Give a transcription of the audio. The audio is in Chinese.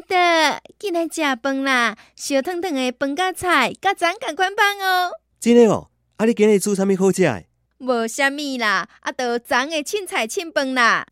得，进来食饭啦！烧腾腾的饭甲菜，甲咱赶款饭哦。真诶哦，啊，你今日煮啥物好食？无啥物啦，啊，都咱的凊菜凊饭啦。